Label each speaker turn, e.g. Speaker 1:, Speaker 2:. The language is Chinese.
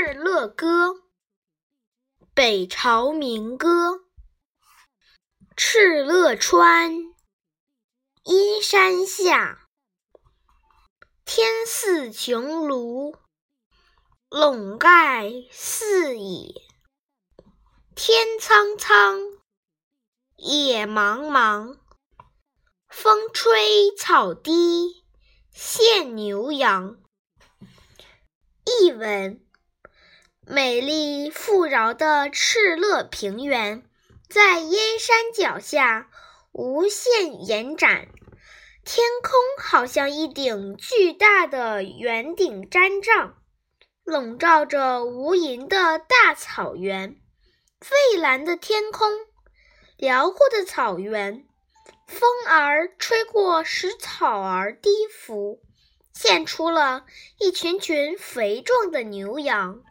Speaker 1: 敕勒歌》，北朝民歌。敕勒川，阴山下，天似穹庐，笼盖四野。天苍苍，野茫茫，风吹草低见牛羊。译文：美丽富饶的敕勒平原在燕山脚下无限延展，天空好像一顶巨大的圆顶毡帐，笼罩着无垠的大草原。蔚蓝的天空，辽阔的草原，风儿吹过，使草儿低伏，现出了一群群肥壮的牛羊。